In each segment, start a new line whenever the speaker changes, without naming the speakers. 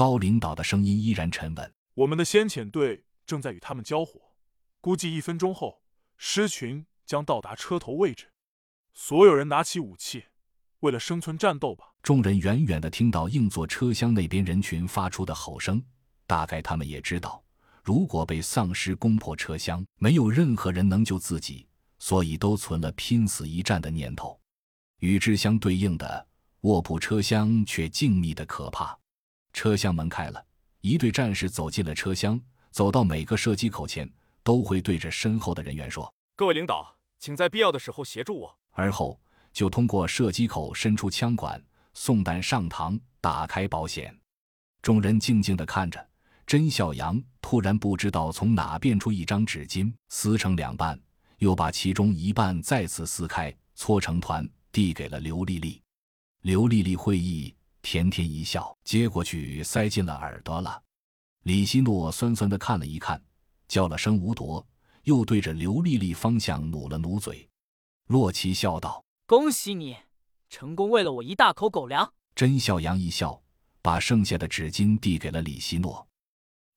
高领导的声音依然沉稳：“
我们的先遣队正在与他们交火，估计一分钟后，狮群将到达车头位置。所有人拿起武器，为了生存战斗吧！”
众人远远的听到硬座车厢那边人群发出的吼声，大概他们也知道，如果被丧尸攻破车厢，没有任何人能救自己，所以都存了拼死一战的念头。与之相对应的，卧铺车厢却静谧的可怕。车厢门开了，一队战士走进了车厢，走到每个射击口前，都会对着身后的人员说：“
各位领导，请在必要的时候协助我。”
而后就通过射击口伸出枪管。送弹上膛，打开保险。众人静静地看着。甄小阳突然不知道从哪变出一张纸巾，撕成两半，又把其中一半再次撕开，搓成团，递给了刘丽丽。刘丽丽会意，甜甜一笑，接过去塞进了耳朵了。李希诺酸酸的看了一看，叫了声“吴铎”，又对着刘丽丽方向努了努嘴。洛奇笑道：“
恭喜你。”成功喂了我一大口狗粮。
甄小阳一笑，把剩下的纸巾递给了李希诺。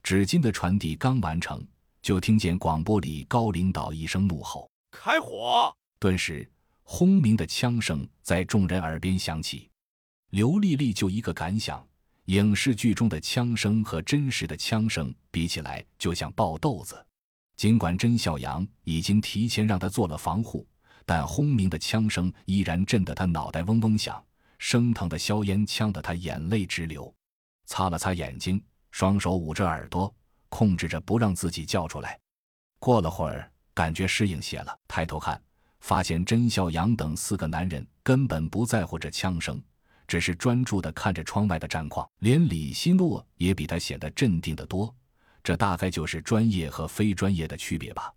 纸巾的传递刚完成，就听见广播里高领导一声怒吼：“
开火！”
顿时，轰鸣的枪声在众人耳边响起。刘丽丽就一个感想：影视剧中的枪声和真实的枪声比起来，就像爆豆子。尽管甄小阳已经提前让他做了防护。但轰鸣的枪声依然震得他脑袋嗡嗡响，升腾的硝烟呛得他眼泪直流，擦了擦眼睛，双手捂着耳朵，控制着不让自己叫出来。过了会儿，感觉适应些了，抬头看，发现甄孝阳等四个男人根本不在乎这枪声，只是专注地看着窗外的战况。连李希诺也比他显得镇定得多，这大概就是专业和非专业的区别吧。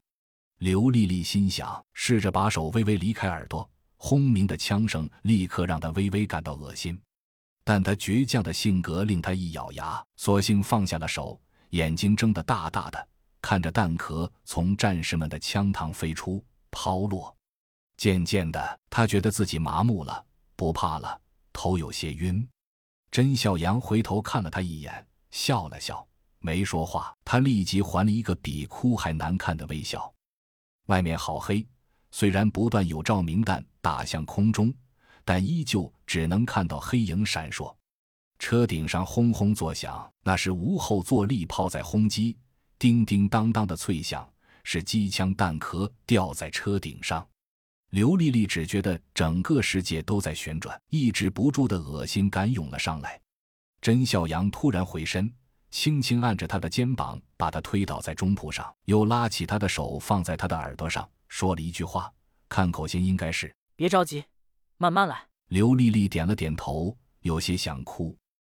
刘丽丽心想，试着把手微微离开耳朵，轰鸣的枪声立刻让她微微感到恶心。但她倔强的性格令她一咬牙，索性放下了手，眼睛睁得大大的，看着弹壳从战士们的枪膛飞出、抛落。渐渐的，他觉得自己麻木了，不怕了，头有些晕。甄小阳回头看了他一眼，笑了笑，没说话。他立即还了一个比哭还难看的微笑。外面好黑，虽然不断有照明弹打向空中，但依旧只能看到黑影闪烁。车顶上轰轰作响，那是无后坐力炮在轰击，叮叮当当的脆响，是机枪弹壳掉在车顶上。刘丽丽只觉得整个世界都在旋转，抑制不住的恶心感涌了上来。甄孝阳突然回身。轻轻按着她的肩膀，把她推倒在中铺上，又拉起她的手放在她的耳朵上，说了一句话，看口型应该是：“
别着急，慢慢来。”
刘丽丽点了点头，有些想哭。